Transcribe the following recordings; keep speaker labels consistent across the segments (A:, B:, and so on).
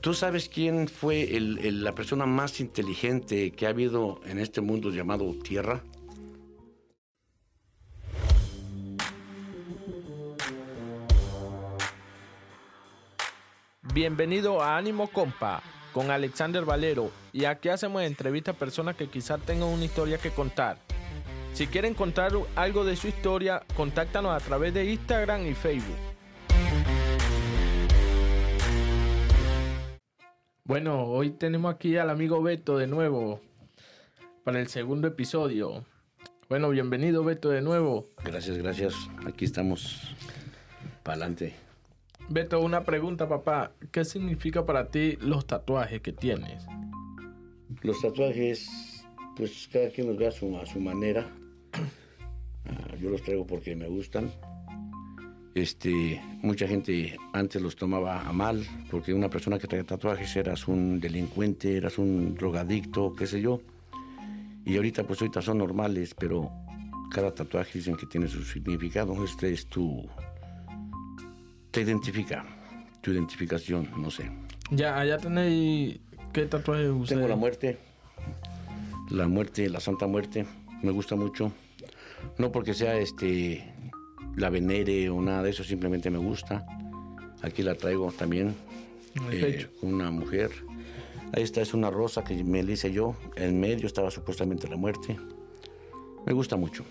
A: ¿Tú sabes quién fue la persona más inteligente que ha habido en este mundo llamado Tierra?
B: Bienvenido a Ánimo Compa con Alexander Valero y aquí hacemos entrevistas a personas que quizás tengan una historia que contar. Si quieren contar algo de su historia, contáctanos a través de Instagram y Facebook. Bueno, hoy tenemos aquí al amigo Beto de nuevo para el segundo episodio. Bueno, bienvenido Beto de nuevo.
A: Gracias, gracias. Aquí estamos. Para adelante.
B: Beto, una pregunta, papá. ¿Qué significa para ti los tatuajes que tienes?
A: Los tatuajes, pues cada quien los ve a su, a su manera. Ah, yo los traigo porque me gustan. Este, mucha gente antes los tomaba a mal, porque una persona que traía tatuajes eras un delincuente, eras un drogadicto, qué sé yo. Y ahorita pues ahorita son normales, pero cada tatuaje dicen que tiene su significado. Este es tu... te identifica, tu identificación, no sé.
B: Ya, allá tenéis... ¿Qué tatuajes usáis?
A: Tengo la muerte, la muerte, la Santa Muerte, me gusta mucho. No porque sea este la venere o nada de eso, simplemente me gusta. Aquí la traigo también, eh, una mujer. Ahí está, es una rosa que me la hice yo. En medio estaba supuestamente la muerte. Me gusta mucho.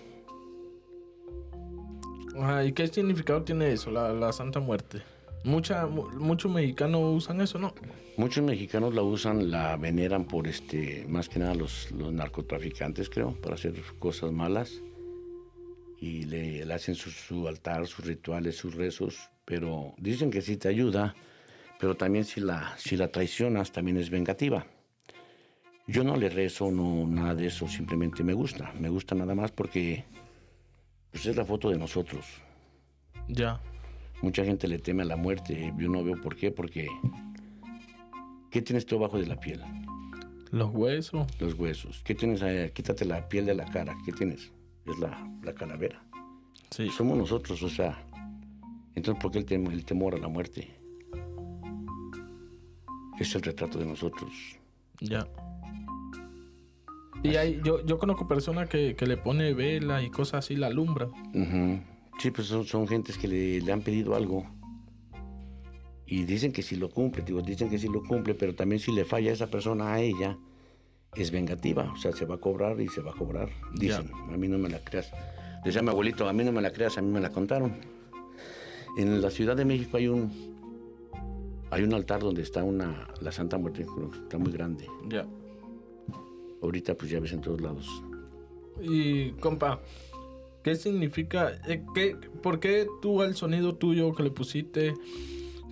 B: Ajá, ¿Y qué significado tiene eso, la, la Santa Muerte? Mucha, mu- muchos mexicanos usan eso, ¿no?
A: Muchos mexicanos la usan, la veneran por este, más que nada los, los narcotraficantes, creo, para hacer cosas malas. Y le, le hacen su, su altar, sus rituales, sus rezos. Pero dicen que sí te ayuda, pero también si la, si la traicionas, también es vengativa. Yo no le rezo, no, nada de eso, simplemente me gusta. Me gusta nada más porque pues, es la foto de nosotros.
B: Ya.
A: Mucha gente le teme a la muerte. Yo no veo por qué, porque ¿qué tienes tú abajo de la piel?
B: Los huesos.
A: Los huesos. ¿Qué tienes ahí? Quítate la piel de la cara. ¿Qué tienes? Es la, la calavera.
B: Sí.
A: Somos nosotros, o sea. Entonces, ¿por qué el, tem- el temor a la muerte? Es el retrato de nosotros.
B: Ya. Y hay, yo, yo conozco personas que, que le pone vela y cosas así, la alumbran.
A: Ujú. Sí, pues son, son gentes que le, le han pedido algo. Y dicen que si lo cumple, digo, dicen que si lo cumple, pero también si le falla esa persona a ella, es vengativa. O sea, se va a cobrar y se va a cobrar. Dicen, a mí no me la creas. Decía mi abuelito, a mí no me la creas, a mí me la contaron. En la Ciudad de México hay un hay un altar donde está una la Santa Muerte, está muy grande.
B: Ya.
A: Ahorita pues ya ves en todos lados.
B: Y, compa, ¿qué significa? eh, ¿qué, ¿Por qué tú al sonido tuyo que le pusiste,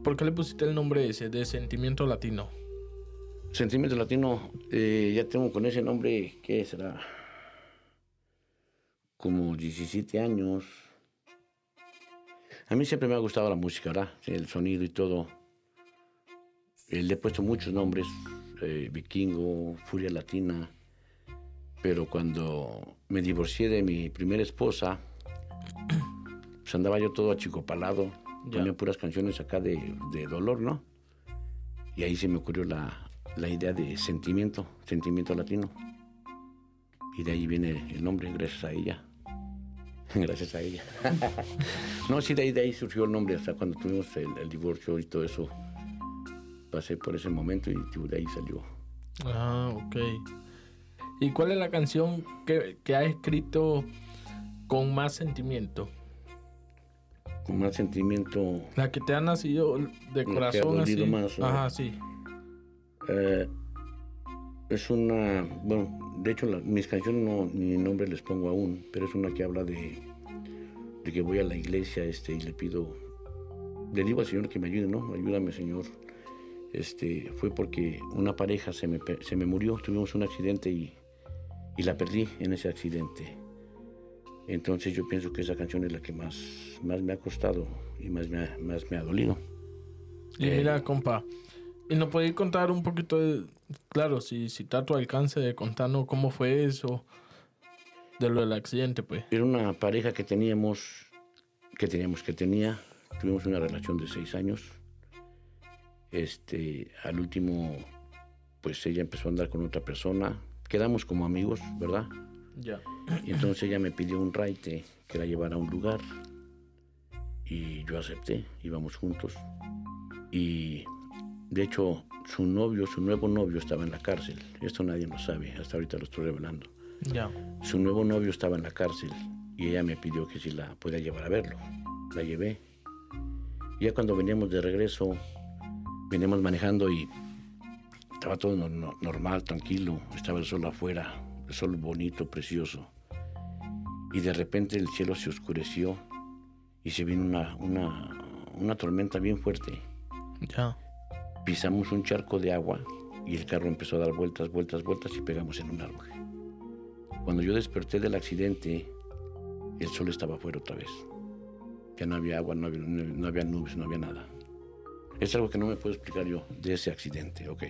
B: por qué le pusiste el nombre ese de Sentimiento Latino?
A: Sentimiento Latino, eh, ya tengo con ese nombre, ¿qué será? Como 17 años. A mí siempre me ha gustado la música, ¿verdad? El sonido y todo. Eh, le he puesto muchos nombres, eh, Vikingo, Furia Latina. Pero cuando me divorcié de mi primera esposa, pues andaba yo todo achicopalado. Ponía puras canciones acá de, de dolor, ¿no? Y ahí se me ocurrió la, la idea de sentimiento, sentimiento latino. Y de ahí viene el nombre, gracias a ella. Gracias a ella. no, sí, de ahí, de ahí surgió el nombre, hasta cuando tuvimos el, el divorcio y todo eso. Pasé por ese momento y de ahí salió.
B: Ah, ok. ¿Y cuál es la canción que, que ha escrito con más sentimiento?
A: Con más sentimiento.
B: La que te ha nacido de
A: que ha
B: corazón así.
A: más.
B: Ajá, sí.
A: Eh, es una. Bueno, de hecho, la- mis canciones no, ni nombre les pongo aún, pero es una que habla de, de que voy a la iglesia este, y le pido. Le digo al Señor que me ayude, ¿no? Ayúdame, Señor. Este, fue porque una pareja se me, se me murió, tuvimos un accidente y, y la perdí en ese accidente. Entonces yo pienso que esa canción es la que más, más me ha costado y más me ha, más me ha dolido.
B: Y
A: Eh.
B: mira, compa, ¿y nos podéis contar un poquito de, claro, si, si está a tu alcance de contarnos cómo fue eso, de lo del accidente, pues?
A: Era una pareja que teníamos, que teníamos, que tenía, tuvimos una relación de seis años Este, al último, pues ella empezó a andar con otra persona. Quedamos como amigos, ¿verdad?
B: Ya.
A: Y entonces ella me pidió un raite que la llevara a un lugar. Y yo acepté, íbamos juntos. Y de hecho, su novio, su nuevo novio estaba en la cárcel. Esto nadie lo sabe, hasta ahorita lo estoy revelando.
B: Ya.
A: Su nuevo novio estaba en la cárcel y ella me pidió que si la podía llevar a verlo. La llevé. Ya cuando veníamos de regreso, veníamos manejando y estaba todo no- no- normal, tranquilo. Estaba el sol afuera, el sol bonito, precioso. Y de repente el cielo se oscureció y se vino una, una, una tormenta bien fuerte.
B: Ya.
A: Pisamos un charco de agua y el carro empezó a dar vueltas, vueltas, vueltas y pegamos en un árbol. Cuando yo desperté del accidente, el sol estaba afuera otra vez. Ya no había agua, no había, no- había nubes, no había nada. Es algo que no me puedo explicar yo de ese accidente, ¿ok?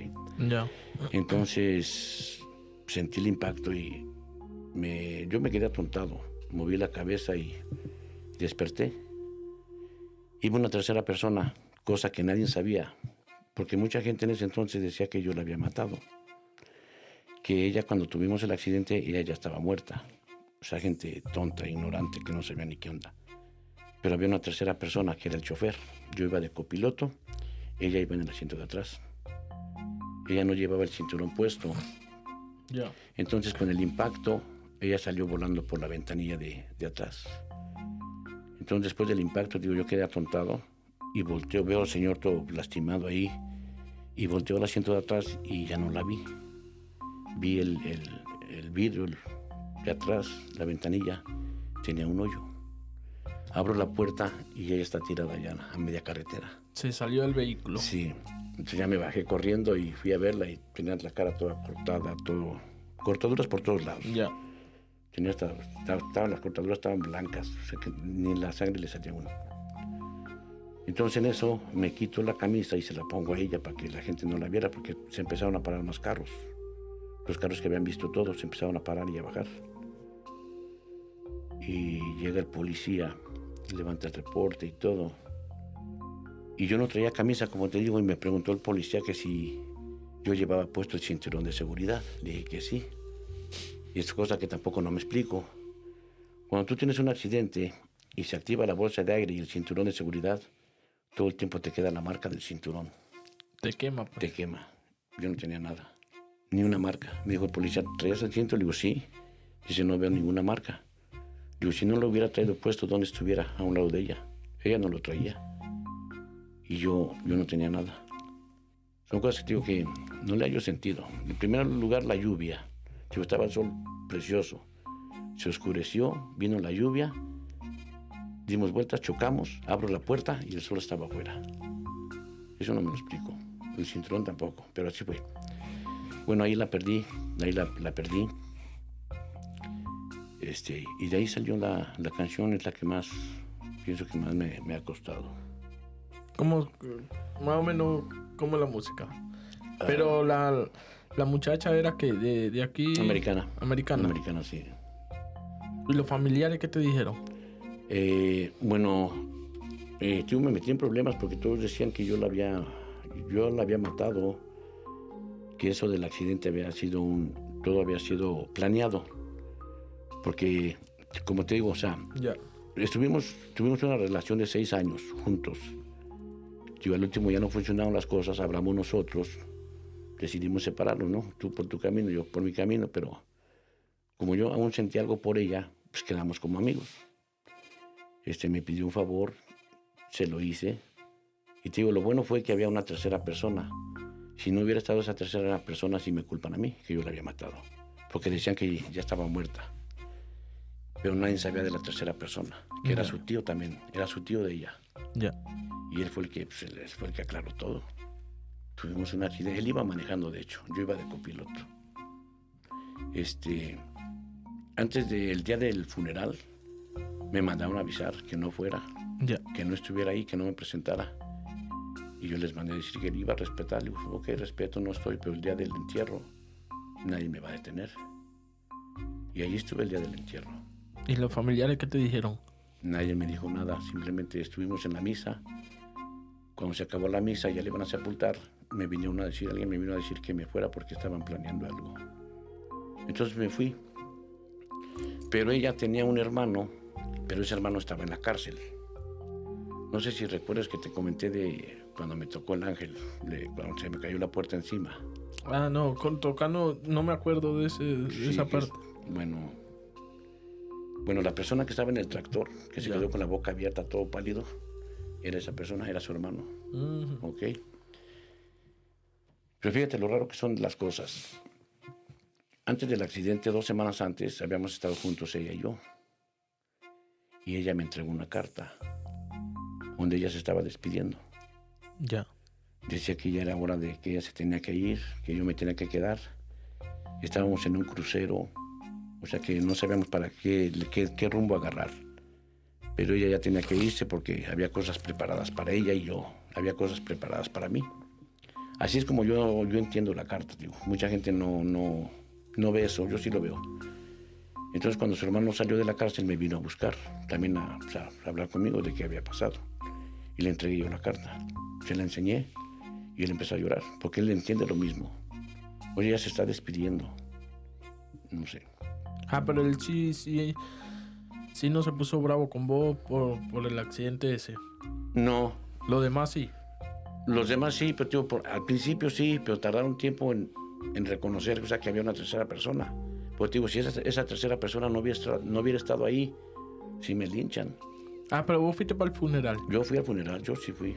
B: Ya.
A: Entonces sentí el impacto y me, yo me quedé atontado. Moví la cabeza y desperté. Iba una tercera persona, cosa que nadie sabía, porque mucha gente en ese entonces decía que yo la había matado. Que ella cuando tuvimos el accidente, ella ya estaba muerta. O sea, gente tonta, ignorante, que no sabía ni qué onda. Pero había una tercera persona que era el chofer. Yo iba de copiloto, ella iba en el asiento de atrás. Ella no llevaba el cinturón puesto.
B: Ya.
A: Entonces con el impacto, ella salió volando por la ventanilla de, de atrás. Entonces después del impacto, digo, yo quedé atontado y volteo, veo al señor todo lastimado ahí y volteo al asiento de atrás y ya no la vi. Vi el, el- el vidrio el- de atrás, la ventanilla, tenía un hoyo. Abro la puerta y ella está tirada ya a media carretera.
B: Se salió del vehículo.
A: Sí, entonces ya me bajé corriendo y fui a verla y tenía la cara toda cortada, todo, cortaduras por todos lados.
B: Ya.
A: Tenía hasta, estaba- las cortaduras estaban blancas, o sea que ni la sangre le salía una. Entonces en eso me quito la camisa y se la pongo a ella para que la gente no la viera porque se empezaron a parar más carros. Los carros que habían visto todos se empezaron a parar y a bajar. Y llega el policía, levanta el reporte y todo. Y yo no traía camisa, como te digo, y me preguntó el policía que si yo llevaba puesto el cinturón de seguridad. Le dije que sí. Y es cosa que tampoco no me explico. Cuando tú tienes un accidente y se activa la bolsa de aire y el cinturón de seguridad, todo el tiempo te queda la marca del cinturón.
B: Te quema, pues.
A: Te quema. Yo no tenía nada. Ni una marca. Me dijo el policía, ¿traías el cinto? Le digo, sí. Dice, no veo ninguna marca. Digo, si no lo hubiera traído puesto donde estuviera, a un lado de ella. Ella no lo traía. Y yo, yo no tenía nada. Son cosas que digo que no le hallo sentido. En primer lugar, la lluvia. Digo, estaba el sol precioso. Se oscureció, vino la lluvia, dimos vueltas, chocamos, abro la puerta y el sol estaba afuera. Eso no me lo explico. El cinturón tampoco, pero así fue. Bueno, ahí la perdí, ahí la, la perdí. Este, y de ahí salió la, la canción, es la que más, pienso que más me, me ha costado.
B: ¿Cómo, más o menos, cómo es la música? Pero la, la muchacha era que de, de aquí.
A: Americana.
B: Americana.
A: Americana, sí.
B: ¿Y los familiares qué te dijeron?
A: Eh, bueno, eh, yo me metí en problemas porque todos decían que yo la había, yo la había matado, que eso del accidente había sido un, todo había sido planeado, porque, como te digo, o sea, estuvimos, tuvimos una relación de seis años juntos. Yo al último ya no funcionaron las cosas, hablamos nosotros, decidimos separarnos, ¿no? Tú por tu camino, yo por mi camino, pero como yo aún sentí algo por ella, pues quedamos como amigos. Este me pidió un favor, se lo hice. Y te digo, lo bueno fue que había una tercera persona. Si no hubiera estado esa tercera persona, sí me culpan a mí, que yo la había matado. Porque decían que ya estaba muerta. Pero nadie sabía de la tercera persona, que era su tío también, era su tío de ella.
B: Ya.
A: Y él fue el que, pues, él fue el que aclaró todo. Tuvimos un accidente. Él iba manejando, de hecho. Yo iba de copiloto. Este, antes del día del funeral, me mandaron a avisar que no fuera,
B: Ya.
A: que no estuviera ahí, que no me presentara. Y yo les mandé a decir que iba a respetar. Le digo, ok, respeto, no estoy, pero el día del entierro nadie me va a detener. Y ahí estuve el día del entierro.
B: ¿Y los familiares qué te dijeron?
A: Nadie me dijo nada, simplemente estuvimos en la misa. cuando se acabó la misa, ya le iban a sepultar, me vinieron a decir, alguien me vino a decir que me fuera porque estaban planeando algo. Entonces me fui. Pero ella tenía un hermano, pero ese hermano estaba en la cárcel. No sé si recuerdas que te comenté de cuando me tocó el ángel, cuando se me cayó la puerta encima.
B: Ah, no, con tocando, no me acuerdo de, esa parte.
A: bueno, bueno, la persona que estaba en el tractor, que se quedó con la boca abierta, todo pálido, era esa persona, era su hermano. Ok. Pero fíjate lo raro que son las cosas. Antes del accidente, dos semanas antes, habíamos estado juntos ella y yo. Y ella me entregó una carta donde ella se estaba despidiendo.
B: Ya.
A: Decía que ya era hora de que ella se tenía que ir, que yo me tenía que quedar. Estábamos en un crucero, o sea que no sabíamos para qué, qué, rumbo agarrar. Pero ella ya tenía que irse porque había cosas preparadas para ella y yo. Había cosas preparadas para mí. Así es como yo, yo entiendo la carta. Digo. Mucha gente no, no, no ve eso, yo sí lo veo. Entonces cuando su hermano salió de la cárcel me vino a buscar, también a, a hablar conmigo de qué había pasado. Y le entregué yo la carta. Se la enseñé y él empezó a llorar, porque él entiende lo mismo. Oye, ya se está despidiendo. No sé.
B: Ah, pero él sí, sí, sí no se puso bravo con vos por, por el accidente ese.
A: No.
B: Lo demás sí.
A: Los demás sí, pero tío, al principio sí, pero tardaron tiempo en, en reconocer o sea, que había una tercera persona. Pues digo, si esa, esa tercera persona no hubiera, no hubiera estado ahí, sí me linchan.
B: Ah, pero vos fuiste para el funeral.
A: Yo fui al funeral, yo sí fui.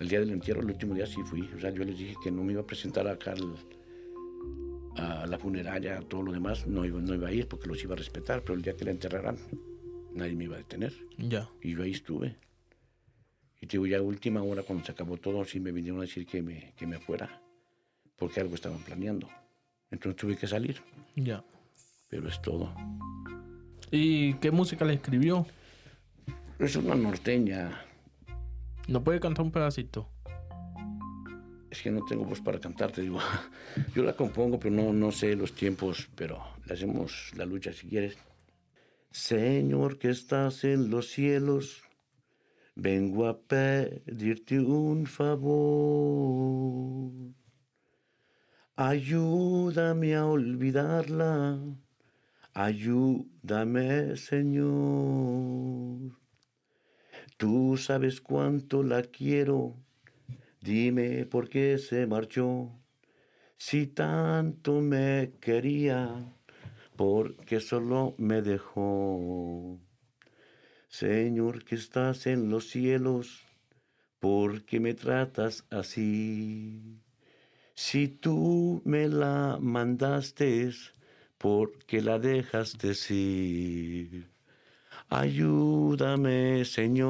A: El día del entierro, el último día sí fui. O sea, yo les dije que no me iba a presentar acá a la funeraria, todo lo demás, no iba, no iba a ir porque los iba a respetar, pero el día que la enterraran, nadie me iba a detener.
B: Ya.
A: Y yo ahí estuve. Y te digo, ya a última hora, cuando se acabó todo, sí me vinieron a decir que me, que me fuera, porque algo estaban planeando. Entonces tuve que salir.
B: Ya.
A: Pero es todo.
B: ¿Y qué música le escribió?
A: Es una norteña.
B: ¿No puede cantar un pedacito?
A: Es que no tengo voz para cantar, te digo. Yo la compongo, pero no, no sé los tiempos, pero le hacemos la lucha si quieres. Señor que estás en los cielos, vengo a pedirte un favor. Ayúdame a olvidarla, ayúdame Señor. Tú sabes cuánto la quiero, dime por qué se marchó. Si tanto me quería, porque solo me dejó. Señor que estás en los cielos, ¿por qué me tratas así? Si tú me la mandaste, ¿por qué la dejaste ir? Ayúdame, Señor.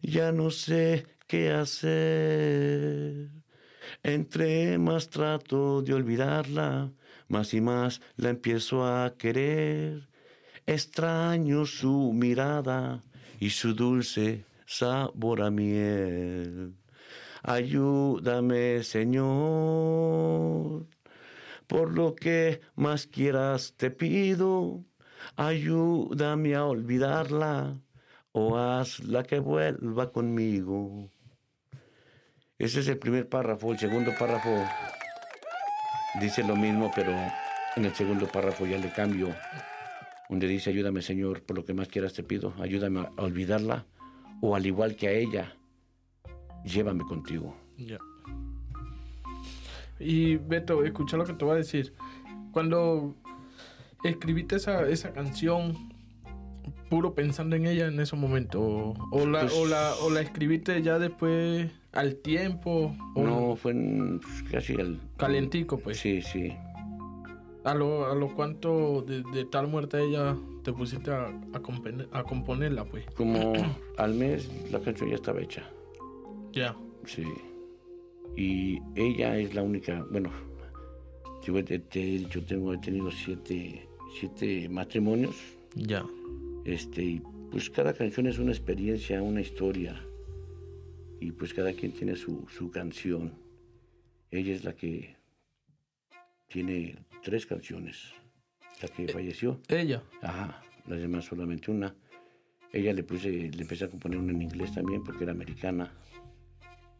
A: Ya no sé qué hacer. Entre más trato de olvidarla, más y más la empiezo a querer. Extraño su mirada y su dulce sabor a miel. Ayúdame, Señor. Por lo que más quieras te pido ayúdame a olvidarla o hazla que vuelva conmigo. Ese es el primer párrafo. El segundo párrafo dice lo mismo, pero en el segundo párrafo ya le cambio, donde dice, ayúdame Señor, por lo que más quieras te pido, ayúdame a olvidarla, o al igual que a ella, llévame contigo.
B: Ya. Y Beto, escucha lo que te voy a decir. Cuando escribiste esa, esa canción puro pensando en ella en ese momento? ¿O, la, o, la, o la escribiste ya después al tiempo?
A: no, fue pues, casi al...
B: Calientico, pues.
A: Sí, sí.
B: ¿A lo, a lo cuánto de, tal muerte ella te pusiste a, a, a componerla, pues?
A: Como al mes la canción ya estaba hecha.
B: Ya.
A: Sí. Y ella es la única, bueno, yo te, he dicho, tengo, he tenido siete siete matrimonios.
B: Ya.
A: Este, y pues cada canción es una experiencia, una historia. Y pues cada quien tiene su, su canción. Ella es la que tiene tres canciones. La que eh, falleció.
B: Ella.
A: Ajá. Las demás solamente una. Ella le puse, le empecé a componer una en inglés también porque era americana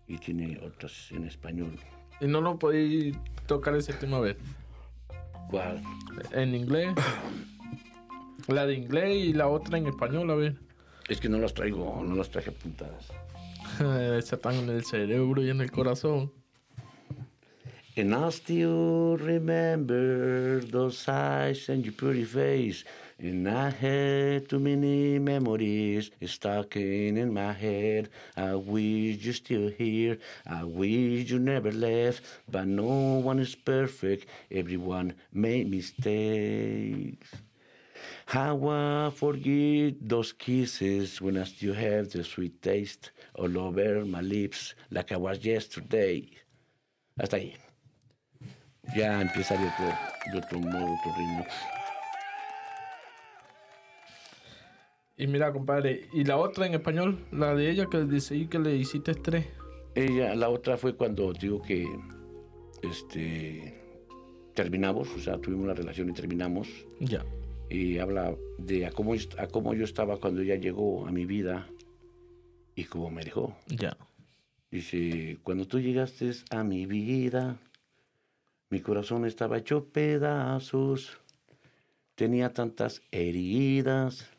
A: y tiene otras en español.
B: ¿Y no lo podéis tocar ese tema a ver?
A: ¿Cuál?
B: En inglés. la de inglés y la otra en español, a ver.
A: Es que no las traigo, no las traje apuntadas.
B: Esa están en el cerebro y en el corazón.
A: And I still remember those eyes and your pretty face. And I had too many memories stuck in, my head. I wish you're still here. I wish you never left. But no one is perfect. Everyone made mistakes. How I forget those kisses when I still have the sweet taste all over my lips like I was yesterday. Hasta ahí. Ya empieza de otro, de otro modo, otro ritmo.
B: Y mira, compadre, ¿y la otra en español? La de ella que dice que le hiciste tres.
A: Ella, la otra fue cuando digo que este terminamos, o sea, tuvimos una relación y terminamos.
B: Ya.
A: Y habla de a cómo, a cómo yo estaba cuando ella llegó a mi vida y cómo me dejó.
B: Ya.
A: Dice, cuando tú llegaste a mi vida, mi corazón estaba hecho pedazos, tenía tantas heridas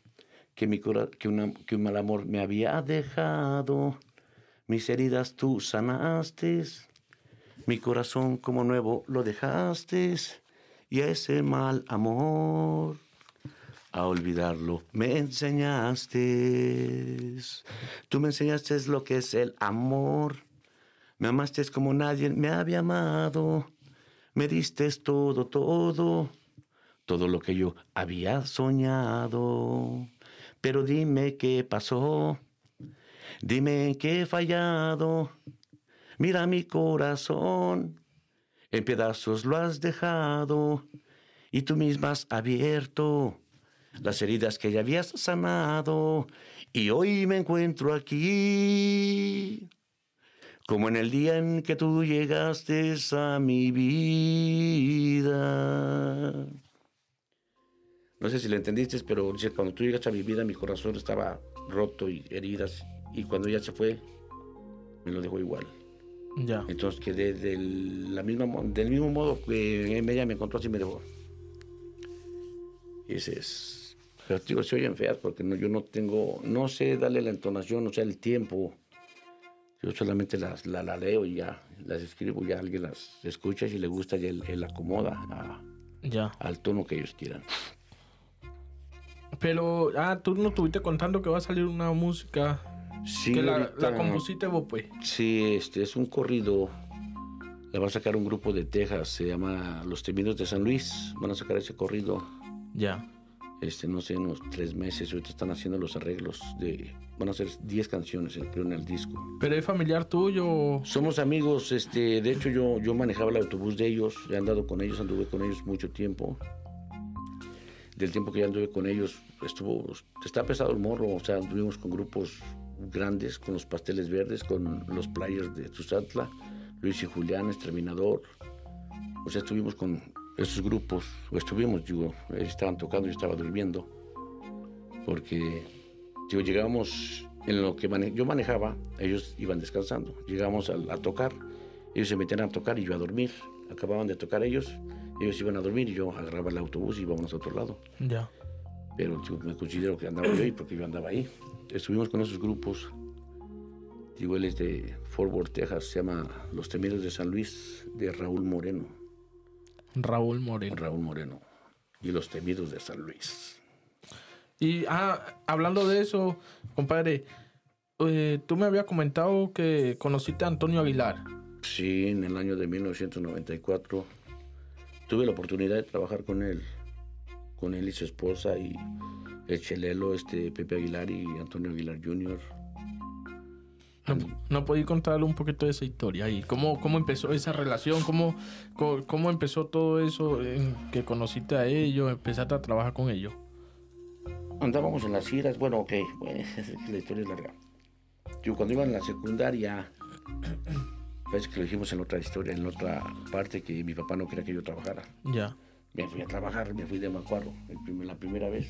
A: que, mi un mal amor me había dejado. Mis heridas tú sanaste, mi corazón como nuevo lo dejaste, y ese mal amor a olvidarlo me enseñaste. Tú me enseñaste lo que es el amor. Me amaste como nadie me había amado. Me diste todo, todo, todo lo que yo había soñado. Pero dime qué pasó, dime qué he fallado. Mira mi corazón, en pedazos lo has dejado y tú misma has abierto las heridas que ya habías sanado. Y hoy me encuentro aquí, como en el día en que tú llegaste a mi vida. No sé si lo entendiste, pero cuando tú llegaste a mi vida, mi corazón estaba roto y heridas. Y cuando ella se fue, me lo dejó igual.
B: Ya.
A: Entonces quedé del, la misma, del mismo modo que ella me encontró, así me dejó. Y ese es. Pero digo, se oyen feas porque no, yo no tengo, no sé darle la entonación, o sea, el tiempo. Yo solamente las la, la leo y ya las escribo, ya alguien las escucha y si le gusta, ya él, él acomoda a,
B: ya.
A: al tono que ellos quieran.
B: Pero, ah, tú no estuviste contando que va a salir una música.
A: Sí,
B: que la,
A: ahorita-
B: la compusiste vos, pues.
A: Sí, este es un corrido. La va a sacar un grupo de Texas, se llama Los Temidos de San Luis. Van a sacar ese corrido,
B: Ya.
A: Este, no sé, unos tres meses. Ahorita están haciendo los arreglos de. Van a ser 10 canciones, el en el disco.
B: Pero es familiar tuyo.
A: Somos amigos, este, de hecho yo, yo manejaba el autobús de ellos, he andado con ellos, anduve con ellos mucho tiempo. Del tiempo que ya anduve con ellos, estuvo, está pesado el morro, o sea, anduvimos con grupos grandes, con los pasteles verdes, con los players de Tuzatla, Luis y Julián, Exterminador. O sea, estuvimos con esos grupos, o estuvimos, digo, ellos estaban tocando, yo estaba durmiendo, porque, digo, llegábamos en lo que mane- yo manejaba, ellos iban descansando. Llegamos a, a tocar, ellos se metían a tocar y yo a dormir. Acababan de tocar ellos, ellos iban a dormir y yo agarraba el autobús y íbamos a otro lado.
B: Ya.
A: Pero yo me considero que andaba yo ahí porque yo andaba ahí. Estuvimos con esos grupos. Digo, él es de Fort Worth, Texas, se llama Los Temidos de San Luis, de Raúl Moreno.
B: Raúl Moreno.
A: Raúl Moreno. Y Los Temidos de San Luis.
B: Y, ah, hablando de eso, compadre, eh, tú me habías comentado que conociste a Antonio Aguilar.
A: Sí, en el año de 1994 tuve la oportunidad de trabajar con él, con él y su esposa y el chelelo, este Pepe Aguilar y Antonio Aguilar Jr.
B: ¿No, no podí contarle un poquito de esa historia y cómo, cómo empezó esa relación? ¿Cómo, cómo, cómo empezó todo eso en que conociste a ellos, empezaste a trabajar con ellos?
A: Andábamos en las giras, bueno, ok, bueno, la historia es larga. Yo cuando iba en la secundaria, parece que lo dijimos en otra historia, en otra parte, que mi papá no quería que yo trabajara.
B: Ya.
A: Me fui a trabajar, me fui de Macuarro la primera vez.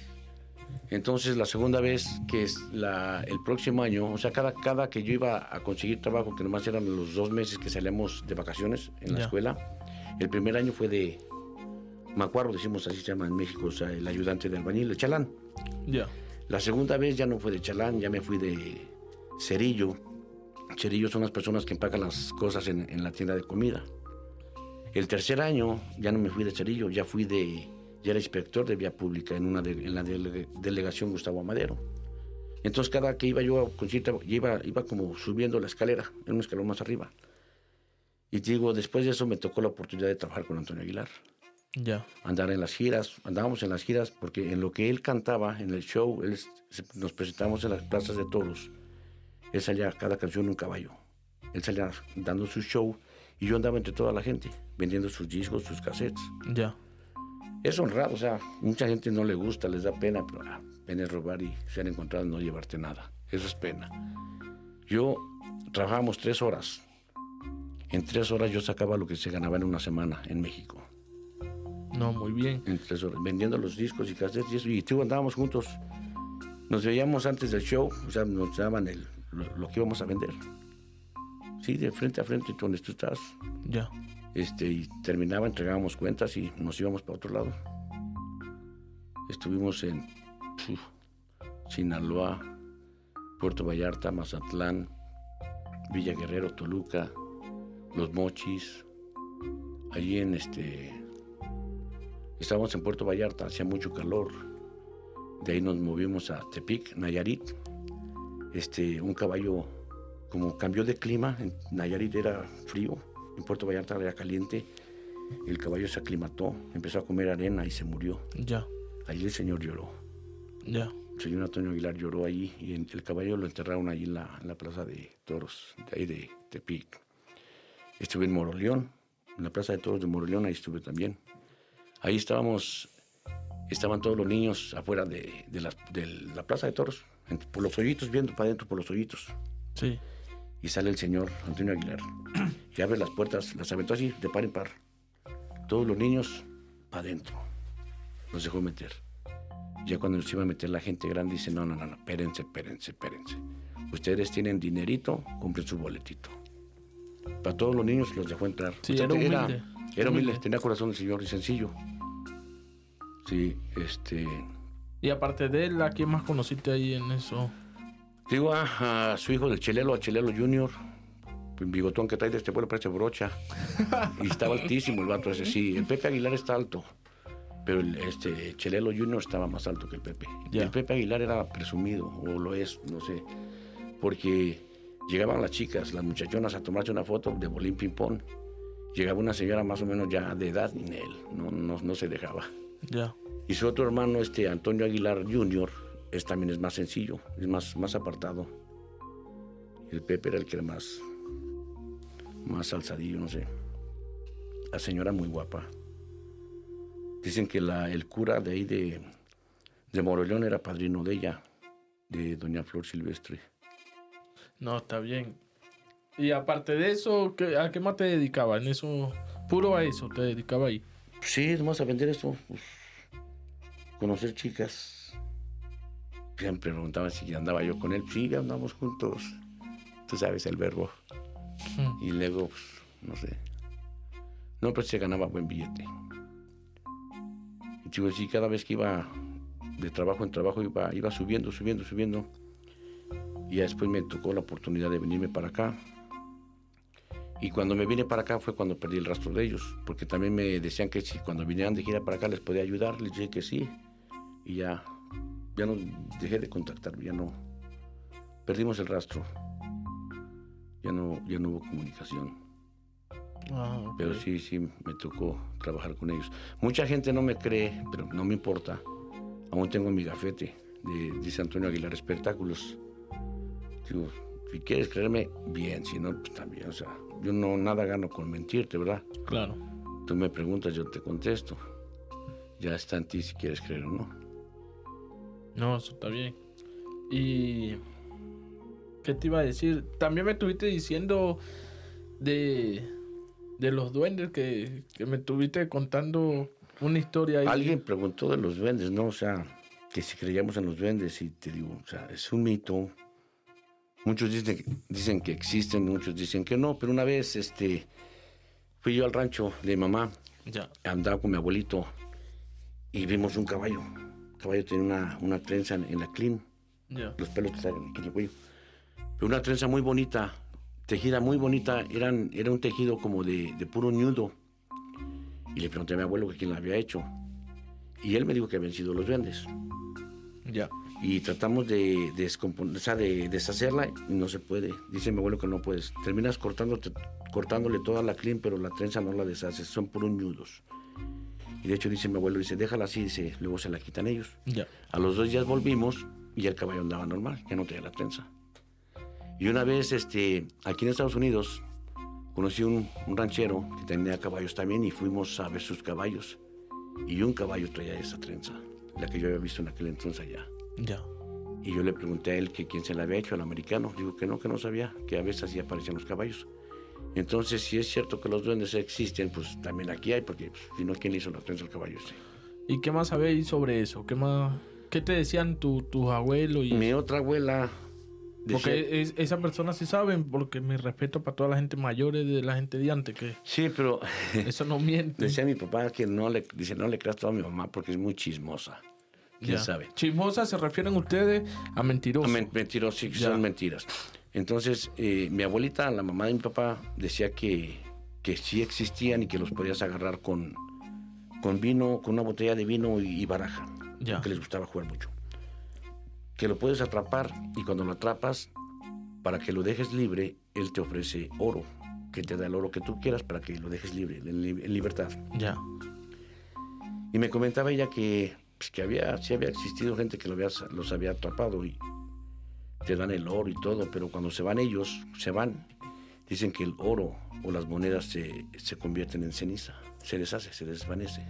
A: Entonces la segunda vez, que es la, el próximo año, o sea, cada, cada que yo iba a conseguir trabajo, que nomás eran los dos meses que salíamos de vacaciones en la escuela, el primer año fue de Macuarro, decimos así se llama en México, o sea, el ayudante de albañil, el chalán.
B: Ya.
A: La segunda vez ya no fue de chalán, ya me fui de cerillo. Cerillo son las personas que empacan las cosas en, en la tienda de comida. El tercer año ya no me fui de cerillo, ya fui de, ya era inspector de vía pública en, una de- en la dele- delegación Gustavo Amadero. Entonces cada que iba yo a conseguir trabajo, yo iba, iba como subiendo la escalera, en un escalón más arriba. Y te digo, después de eso me tocó la oportunidad de trabajar con Antonio Aguilar
B: Ya.
A: andar en las giras, andábamos en las giras porque en lo que él cantaba, en el show, él, nos presentamos en las plazas de toros, él salía cada canción en un caballo, él salía dando su show y yo andaba entre toda la gente, vendiendo sus discos, sus cassettes.
B: Ya.
A: Es honrado, o sea, mucha gente no le gusta, les da pena, pero ah, pena es robar y se han encontrado no llevarte nada, eso es pena. Yo trabajábamos tres horas, en tres horas yo sacaba lo que se ganaba en una semana en México
B: No, muy bien.
A: en tres horas, vendiendo los discos y cassettes y eso. Y tú andábamos juntos. Nos veíamos antes del show, o sea, nos daban el, lo, lo que íbamos a vender. Sí, de frente a frente, donde tú estás.
B: Ya.
A: Este, y terminaba, entregábamos cuentas y nos íbamos para otro lado. Estuvimos en Sinaloa, Puerto Vallarta, Mazatlán, Villa Guerrero, Toluca, Los Mochis. Allí en este. Estábamos en Puerto Vallarta, hacía mucho calor. De ahí nos movimos a Tepic, Nayarit. Este, un caballo, como cambió de clima, en Nayarit era frío, en Puerto Vallarta era caliente. El caballo se aclimató, empezó a comer arena y se murió.
B: Ya.
A: Allí el señor lloró.
B: Ya.
A: El señor Antonio Aguilar lloró allí y en- el caballo lo enterraron allí en la, en la plaza de toros, de ahí de Tepic. Estuve en Moroleón, en la plaza de toros de Moroleón, ahí estuve también. Ahí estábamos, estaban todos los niños afuera de, de la, de la plaza de toros, por los hoyitos, viendo para adentro por los hoyitos.
B: Sí.
A: Y sale el señor Antonio Aguilar y abre las puertas, las aventó así, de par en par. Todos los niños para adentro. Los dejó meter. Ya cuando se iba a meter la gente grande, dice: No, no, no, no, espérense, espérense, espérense. Ustedes tienen dinerito, compren su boletito. Para todos los niños los dejó entrar.
B: Sí, era humilde.
A: Era,
B: Humilde.
A: humilde, tenía corazón el señor y sencillo. Sí, este.
B: Y aparte de él, ¿a quién más conociste ahí en eso?
A: Digo a, a su hijo del Chelelo, a Chelelo Junior, un bigotón que trae de este pueblo, parece brocha. y estaba altísimo el vato ese, sí. El Pepe Aguilar está alto, pero el, este Chelelo Junior estaba más alto que el Pepe. El Pepe Aguilar era presumido, o lo es, no sé, porque llegaban las chicas, las muchachonas, a tomarse una foto de bolín ping-pong. Llegaba una señora más o menos ya de edad, ni él, no, no, no se dejaba.
B: Ya.
A: Y su otro hermano, este Antonio Aguilar Jr., es, también es más sencillo, es más, más apartado. El Pepe era el que era más, más alzadillo, no sé. La señora muy guapa. Dicen que la, el cura de ahí de, de Moroleón era padrino de ella, de doña Flor Silvestre.
B: No, está bien. Y aparte de eso, ¿qué- ¿a qué más te dedicaba? En eso, puro a eso te dedicaba ahí.
A: Sí, es más a vender esto. pues, conocer chicas. Siempre preguntaban si andaba yo con él. Sí, andamos juntos. Tú sabes el verbo.
B: Mm.
A: Y luego, pues, no sé. No, pero se ganaba buen billete. Y digo, sí, cada vez que iba de trabajo en trabajo, iba, iba subiendo, subiendo, subiendo. Y ya después me tocó la oportunidad de venirme para acá. Y cuando me vine para acá fue cuando perdí el rastro de ellos, porque también me decían que si cuando vinieran de gira para acá les podía ayudar, les dije que sí. Y ya, ya no dejé de contactar, ya no. Perdimos el rastro. Ya no, ya no hubo comunicación.
B: Ah.
A: Pero sí, sí, me tocó trabajar con ellos. Mucha gente no me cree, pero no me importa. Aún tengo mi gafete de, dice Antonio Aguilar Espectáculos. Digo, si quieres creerme, bien, si no, pues también. O sea, yo no nada gano con mentirte, ¿verdad?
B: Claro.
A: Tú me preguntas, yo te contesto. Ya está en ti si quieres creer o no.
B: No, eso está bien. Y. ¿Qué te iba a decir? También me estuviste diciendo de. de los duendes que, que me estuviste contando una historia ahí.
A: Alguien preguntó de los duendes, ¿no? O sea, que si creíamos en los duendes, y te digo, o sea, es un mito. Muchos dicen, dicen que existen, muchos dicen que no, pero una vez este, fui yo al rancho de mamá,
B: Ya.
A: andaba con mi abuelito y vimos un caballo. Caballo tenía una, una trenza en, en la clean,
B: Ya.
A: los pelos que salen aquí en el cuello. Pero una trenza muy bonita, tejida muy bonita, eran, era un tejido como de, de puro nudo. Y le pregunté a mi abuelo que quién la había hecho. Y él me dijo que habían sido los duendes.
B: Ya.
A: Y tratamos de, descompon- o sea, de deshacerla y no se puede. Dice mi abuelo que no puedes. Terminas cortándote, cortándole toda la clean, pero la trenza no la deshaces, son puros nudos. Y de hecho dice mi abuelo, dice, déjala así, dice, luego se la quitan ellos.
B: Ya.
A: A los dos días volvimos y el caballo andaba normal, ya no tenía la trenza. Y una vez, este, aquí en Estados Unidos, conocí un, un ranchero que tenía caballos también y fuimos a ver sus caballos. Y un caballo traía esa trenza, la que yo había visto en aquel entonces allá.
B: Ya.
A: Y yo le pregunté a él que quién se la había hecho, al americano. Digo que no, que no sabía, que a veces así aparecían los caballos. Entonces, si es cierto que los duendes existen, pues también aquí hay, porque pues, si no, ¿quién le hizo la trenza al caballo? ese?
B: ¿Y qué más sabéis sobre eso? ¿Qué más? ¿Qué te decían tu- tus abuelos? Y...
A: Mi otra abuela decía,
B: Porque es- esa persona sí saben, porque mi respeto para toda la gente mayor de la gente de antes, que
A: sí, pero
B: eso no miente.
A: decía mi papá que no le, dice, no le creas todo a mi mamá porque es muy chismosa. ¿Quién
B: Ya.
A: sabe?
B: Chismosa se refieren ustedes a mentiroso.
A: Men- Mentirosos, sí, son mentiras. Entonces, eh, mi abuelita, la mamá de mi papá, decía que, que sí existían y que los podías agarrar con, con vino, con una botella de vino y, y baraja,
B: Ya.
A: que les gustaba jugar mucho. Que lo puedes atrapar y cuando lo atrapas, para que lo dejes libre, él te ofrece oro, que te da el oro que tú quieras para que lo dejes libre, en, li- en libertad.
B: Ya.
A: Y me comentaba ella que, pues, que había, sí había existido gente que lo había- los había atrapado y te dan el oro y todo, pero cuando se van ellos, se van, dicen que el oro o las monedas se, se convierten en ceniza, se deshace, se desvanece.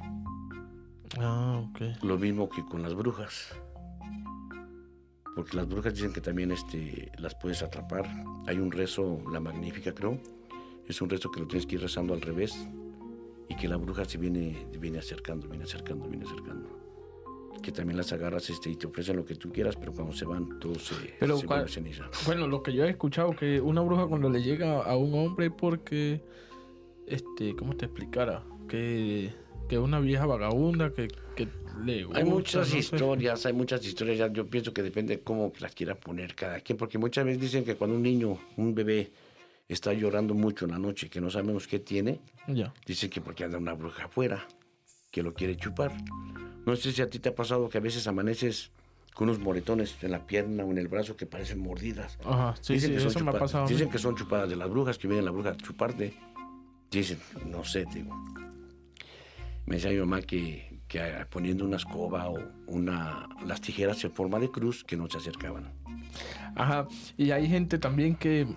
B: Ah, ok.
A: Lo mismo que con las brujas. Porque las brujas dicen que también este, las puedes atrapar. Hay un rezo, la magnífica creo. Es un rezo que lo tienes que ir rezando al revés. Y que la bruja se viene, viene acercando, viene acercando, viene acercando. Que también las agarras este, y te ofrecen lo que tú quieras, pero cuando se van, todo se,
B: Pero
A: se
B: ¿cuál-
A: vuelve ceniza.
B: Bueno, lo que yo he escuchado que una bruja cuando le llega a un hombre porque, este, ¿cómo te explicara? Que, que una vieja vagabunda que, que le gusta,
A: Hay muchas
B: no sé.
A: historias, hay muchas historias. Yo pienso que depende cómo las quiera poner cada quien, porque muchas veces dicen que cuando un niño, un bebé, está llorando mucho en la noche, que no sabemos qué tiene,
B: Ya.
A: dicen que porque anda una bruja afuera, que lo quiere chupar. No sé si a ti te ha pasado que a veces amaneces con unos moretones en la pierna o en el brazo que parecen mordidas.
B: Ajá, sí,
A: dicen
B: sí,
A: que son
B: eso me ha pasado.
A: Dicen que son chupadas de las brujas, que viene la bruja a chuparte. Dicen, no sé, digo. Me decía mi mamá que, que ah, poniendo una escoba o una, las tijeras en forma de cruz que no se acercaban.
B: Ajá, y hay gente también que,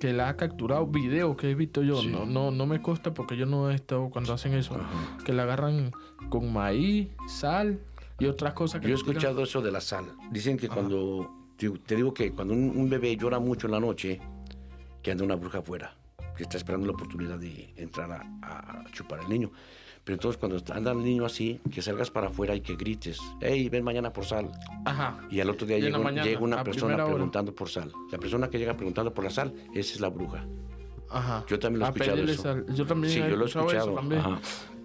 B: que la ha capturado video que he visto yo.
A: Sí.
B: No, no, no me consta porque yo no he estado cuando hacen eso. Que la agarran con maíz, sal y otras cosas que
A: Yo he
B: tiran.
A: escuchado eso de la sal. Dicen que cuando, te, te digo que cuando un, un bebé llora mucho en la noche, que anda una bruja afuera, que está esperando la oportunidad de entrar a, a chupar al niño. Pero entonces cuando anda el niño así, que salgas para afuera y que grites, hey, ven mañana por sal.
B: Ajá.
A: Y al otro día llega,
B: mañana,
A: llega una persona
B: hora.
A: preguntando por sal. La persona que llega preguntando por la sal, esa es la bruja.
B: Ajá.
A: Yo también lo he
B: A
A: escuchado eso.
B: sal. Yo también
A: Sí,
B: he
A: yo lo he
B: escuchado
A: ajá.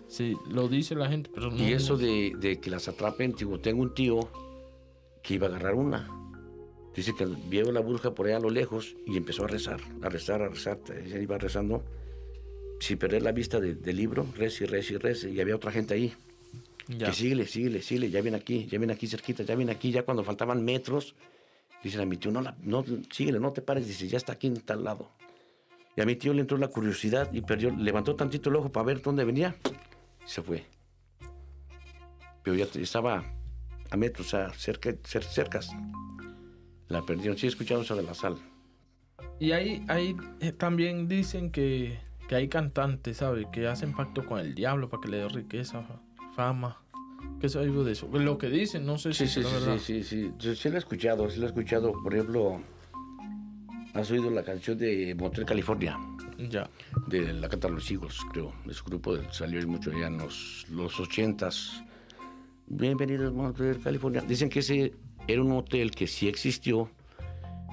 B: Sí, lo dice la gente, pero no.
A: Y eso de, de que las atrapen, digo, tengo un tío que iba a agarrar una. Dice que vio la bruja por allá a lo lejos y empezó a rezar, a rezar, a rezar. Ella iba rezando sin perder la vista de- del libro, reza y reza y reza. Y había otra gente ahí
B: Ya.
A: que síguele, síguele, síguele, ya viene aquí, ya viene aquí cerquita, ya viene aquí. Ya cuando faltaban metros, dice a mi tío, no, la, no, síguele, no te pares. Dice, ya está aquí en tal lado. Y a mi tío le entró la curiosidad y perdió, levantó tantito el ojo para ver dónde venía. Y se fue. Pero ya estaba a metros, sea, cerca, cer- cercas. La perdieron. Sí, he escuchado eso de la sal.
B: Y ahí, ahí eh, también dicen que, que hay cantantes, ¿sabes? Que hacen pacto con el diablo para que le dé riqueza, fa- fama. ¿Qué es algo de eso? Lo que dicen, no sé
A: Sí,
B: si
A: sí,
B: es
A: sí,
B: verdad.
A: sí, sí, sí. Yo sí lo he escuchado, sí lo he escuchado. Por ejemplo, ¿has oído la canción de Motel California?
B: Ya.
A: De la canta Los Eagles, creo. Ese grupo salió mucho ya en los, los 80s. bienvenidos a Montreal, California. Dicen que ese era un hotel que sí existió,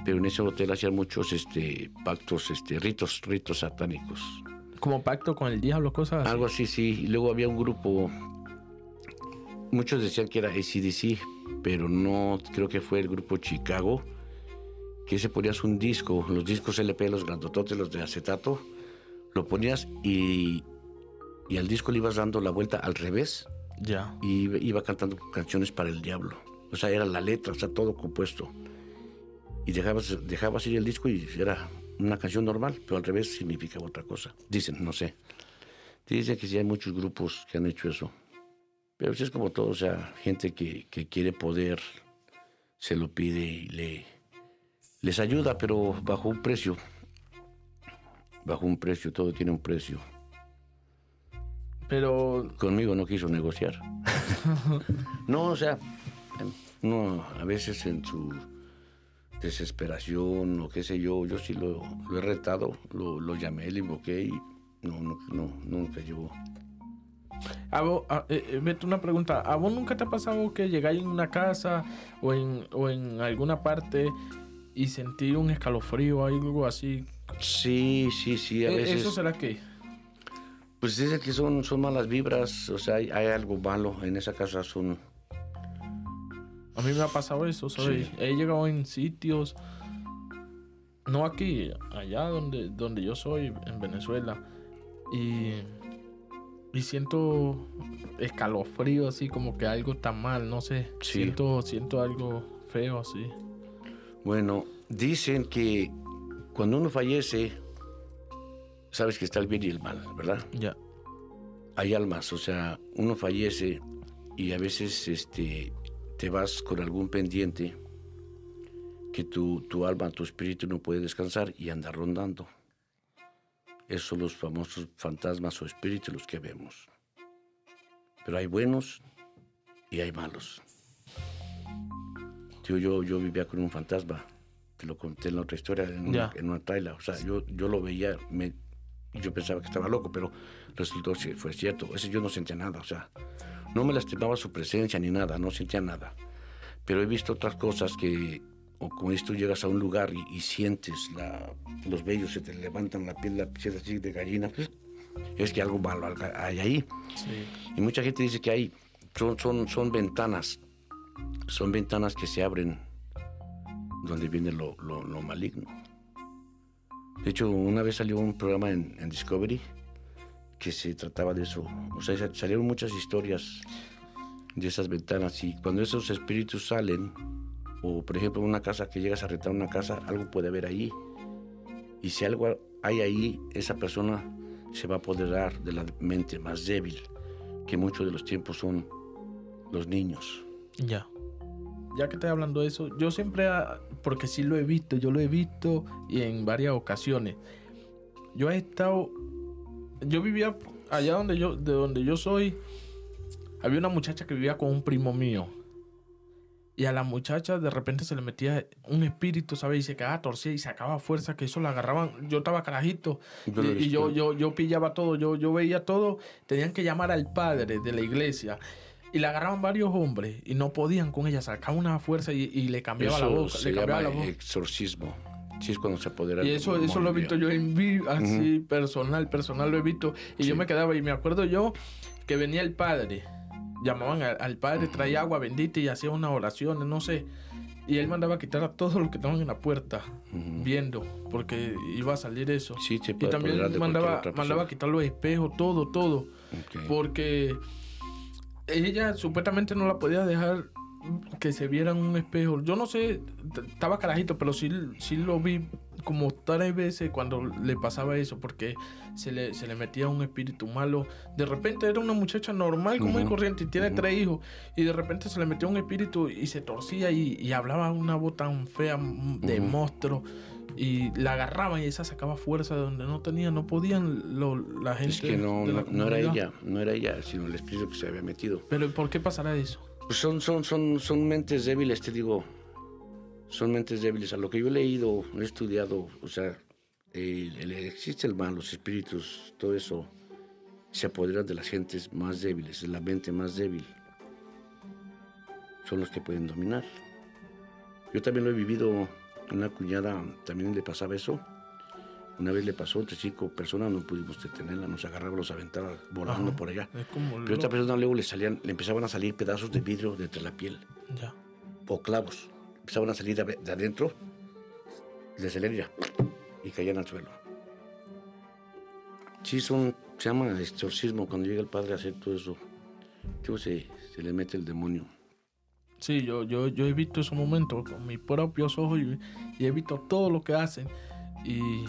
A: pero en ese hotel hacían muchos este, pactos, este, ritos, ritos satánicos.
B: Como pacto con el diablo, cosas así.
A: Algo así, sí. Y luego había un grupo, muchos decían que era ACDC, pero no, creo que fue el grupo Chicago, que se ponías un disco, los discos LP, los grandototes, los de acetato, lo ponías y, y al disco le ibas dando la vuelta al revés
B: Ya.
A: y iba- iba cantando canciones para el diablo. O sea, era la letra, o sea, todo compuesto. Y dejabas, dejabas ir el disco y era una canción normal, pero al revés significaba otra cosa. Dicen, no sé. Dicen que sí hay muchos grupos que han hecho eso. Pero sí es como todo, o sea, gente que, que quiere poder, se lo pide y le, les ayuda, pero bajo un precio. Bajo un precio, todo tiene un precio.
B: Pero
A: Conmigo no quiso negociar. no, o sea, no, a veces en su desesperación o qué sé yo, yo sí lo, lo he retado, lo, lo llamé, le invoqué y no, no, no, nunca llegó.
B: A vos, a- eh, eh, Beto, una pregunta. ¿A vos nunca te ha pasado que llegáis en una casa o en, o en alguna parte y sentí un escalofrío o algo así?
A: Sí, sí, sí, a
B: Eh,
A: veces.
B: ¿Eso será qué?
A: Pues dice que son, son malas vibras, o sea, hay, hay algo malo en esa casa, son...
B: A mí me ha pasado eso, ¿sabes?
A: Sí.
B: He llegado en sitios, no aquí, allá donde, donde yo soy, en Venezuela, y, y siento escalofrío, así como que algo está mal, no sé.
A: Sí.
B: Siento, siento algo feo, así.
A: Bueno, dicen que cuando uno fallece, sabes que está el bien y el mal, ¿verdad?
B: Ya.
A: hay almas, o sea, uno fallece y a veces este, te vas con algún pendiente que tu, tu alma, tu espíritu no puede descansar y anda rondando. Esos son los famosos fantasmas o espíritus los que vemos. Pero hay buenos y hay malos. Tío, yo, yo vivía con un fantasma, te lo conté en la otra historia, en una, en una traila. O sea, yo, yo lo veía, me, yo pensaba que estaba loco, pero resultó que fue cierto. Ese yo no sentía nada, o sea, no me lastimaba su presencia ni nada, no sentía nada. Pero he visto otras cosas que, o como tú, llegas a un lugar y, y sientes la, los vellos, se te levantan la piel, la piel así de gallina. pues, es que algo malo hay ahí.
B: Sí.
A: Y mucha gente dice que hay, son, son, son ventanas, son ventanas que se abren donde viene lo, lo- lo maligno. De hecho, una vez salió un programa en, en Discovery que se trataba de eso. O sea, sa- salieron muchas historias de esas ventanas y cuando esos espíritus salen, o por ejemplo una casa que llegas a rentar una casa, algo puede haber ahí. Y si algo hay ahí, esa persona se va a apoderar de la mente más débil, que muchos de los tiempos son los niños.
B: Ya. Ya que estoy hablando de eso, yo siempre, ah, porque sí lo he visto, yo lo he visto y en varias ocasiones. Yo he estado, yo vivía allá donde yo, de donde yo soy, había una muchacha que vivía con un primo mío. Y a la muchacha de repente se le metía un espíritu, ¿sabes? Y se quedaba torcida y sacaba fuerza, que eso la agarraban. Yo estaba carajito.
A: Yo
B: y, y yo,
A: visto.
B: yo, yo pillaba todo, yo, yo veía todo. Tenían que llamar al padre de la iglesia. Y la agarraban varios hombres y no podían con ella. Sacaban una fuerza y, y le cambiaba la boca.
A: se
B: Le cambiaba la
A: llama
B: boca.
A: exorcismo. Sí, es cuando se apodera.
B: Y eso, eso lo visto yo en vivo, así personal, personal lo he visto. Y yo me quedaba y me acuerdo yo que venía el padre. Llamaban al, al padre, traía agua bendita y hacía unas oraciones, no sé. Y él mandaba a quitar a todos los que estaban en la puerta viendo, porque iba a salir eso.
A: Sí, se
B: Y
A: puede apoderar
B: también mandaba, mandaba a quitar los espejos, todo, todo. Porque ella supuestamente no la podía dejar que se viera en un espejo. Yo no sé, estaba carajito, pero sí, sí lo vi como tres veces cuando le pasaba eso, porque se le, se le metía un espíritu malo. De repente era una muchacha normal, común y
A: Ujú,
B: corriente, y tiene tres hijos, y de repente se le metió un espíritu y se torcía y, y hablaba una voz tan fea de monstruo. Y la agarraban y esa sacaba fuerza de donde no tenía, no podían lo- la gente.
A: Es que no,
B: de la
A: no, no era ella, no era ella, sino el espíritu que se había metido.
B: Pero ¿por qué pasará eso?
A: Pues son, son, son, son mentes débiles, te digo. Son mentes débiles. A lo que yo he leído, he estudiado, o sea, existe el mal, los espíritus, todo eso se apoderan de las gentes más débiles, de la mente más débil. son los que pueden dominar. Yo también lo he vivido, una cuñada también le pasaba eso. Una vez le pasó entre cinco personas, no pudimos detenerla, nos agarraba, los aventaba volando
B: Ajá.
A: por allá. Pero otra
B: lo-
A: persona luego le salían, le empezaban a salir pedazos de vidrio de entre la piel
B: Ya.
A: o clavos. Empezaban a salir de, de adentro, de salían ya, y caían al suelo. Sí, son, se llama exorcismo cuando llega el padre a hacer todo eso. Tipo, se, se le mete el demonio.
B: Sí, yo, yo, yo he visto esos momentos con mis propios ojos y, y he visto todo lo que hacen. Y,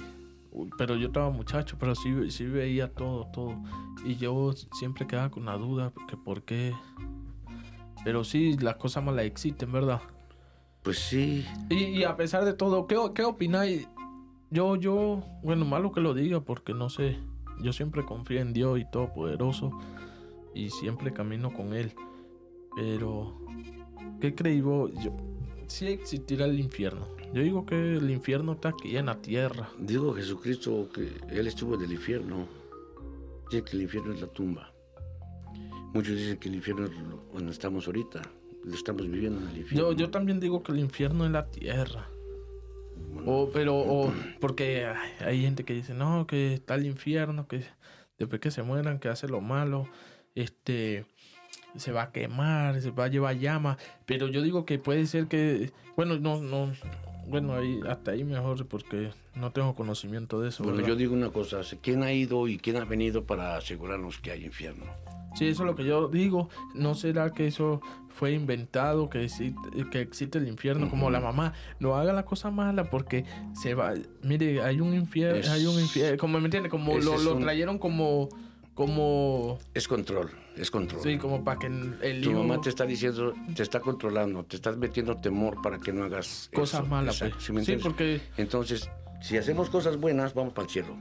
B: pero yo estaba muchacho, pero sí, sí veía todo, todo. Y yo siempre quedaba con la duda, que por qué. Pero sí, las cosas malas existen, ¿verdad?
A: Pues sí,
B: Y, y a pesar de todo, ¿qué, qué opináis? Yo, yo, bueno, malo que lo diga porque no sé. Yo siempre confío en Dios y Todopoderoso y siempre camino con Él. Pero, ¿qué creí vos? Yo, sí existirá el infierno. Yo digo que el infierno está aquí en la tierra.
A: digo Jesucristo que Él estuvo en el infierno. Dicen que el infierno es la tumba. Muchos dicen que el infierno es donde estamos ahorita. Lo estamos viviendo en el infierno.
B: Yo, yo también digo que el infierno es la tierra. O, pero, o, porque ay, hay gente que dice, no, que está el infierno, que después que se mueran, que hace lo malo, este, se va a quemar, se va a llevar llama. Pero yo digo que puede ser que, bueno, no, no, bueno, ahí, hasta ahí mejor, porque no tengo conocimiento de eso.
A: Bueno,
B: ¿verdad?
A: yo digo una cosa, ¿quién ha ido y quién ha venido para asegurarnos que hay infierno?
B: Sí, eso es lo que yo digo. ¿No será que eso fue inventado, que existe, que existe el infierno como la mamá? No haga la cosa mala porque se va... Mire, hay un infierno, hay un infierno, como me entiende, como lo, lo
A: un-
B: trajeron como... Como...
A: Es control, es control.
B: Sí, como para que el
A: Tu
B: hijo...
A: mamá te está diciendo, te está controlando, te estás metiendo temor para que no hagas
B: Cosas
A: eso.
B: malas,
A: Exacto,
B: pues.
A: ¿sí
B: porque...
A: Entonces, si hacemos cosas buenas, vamos para el cielo.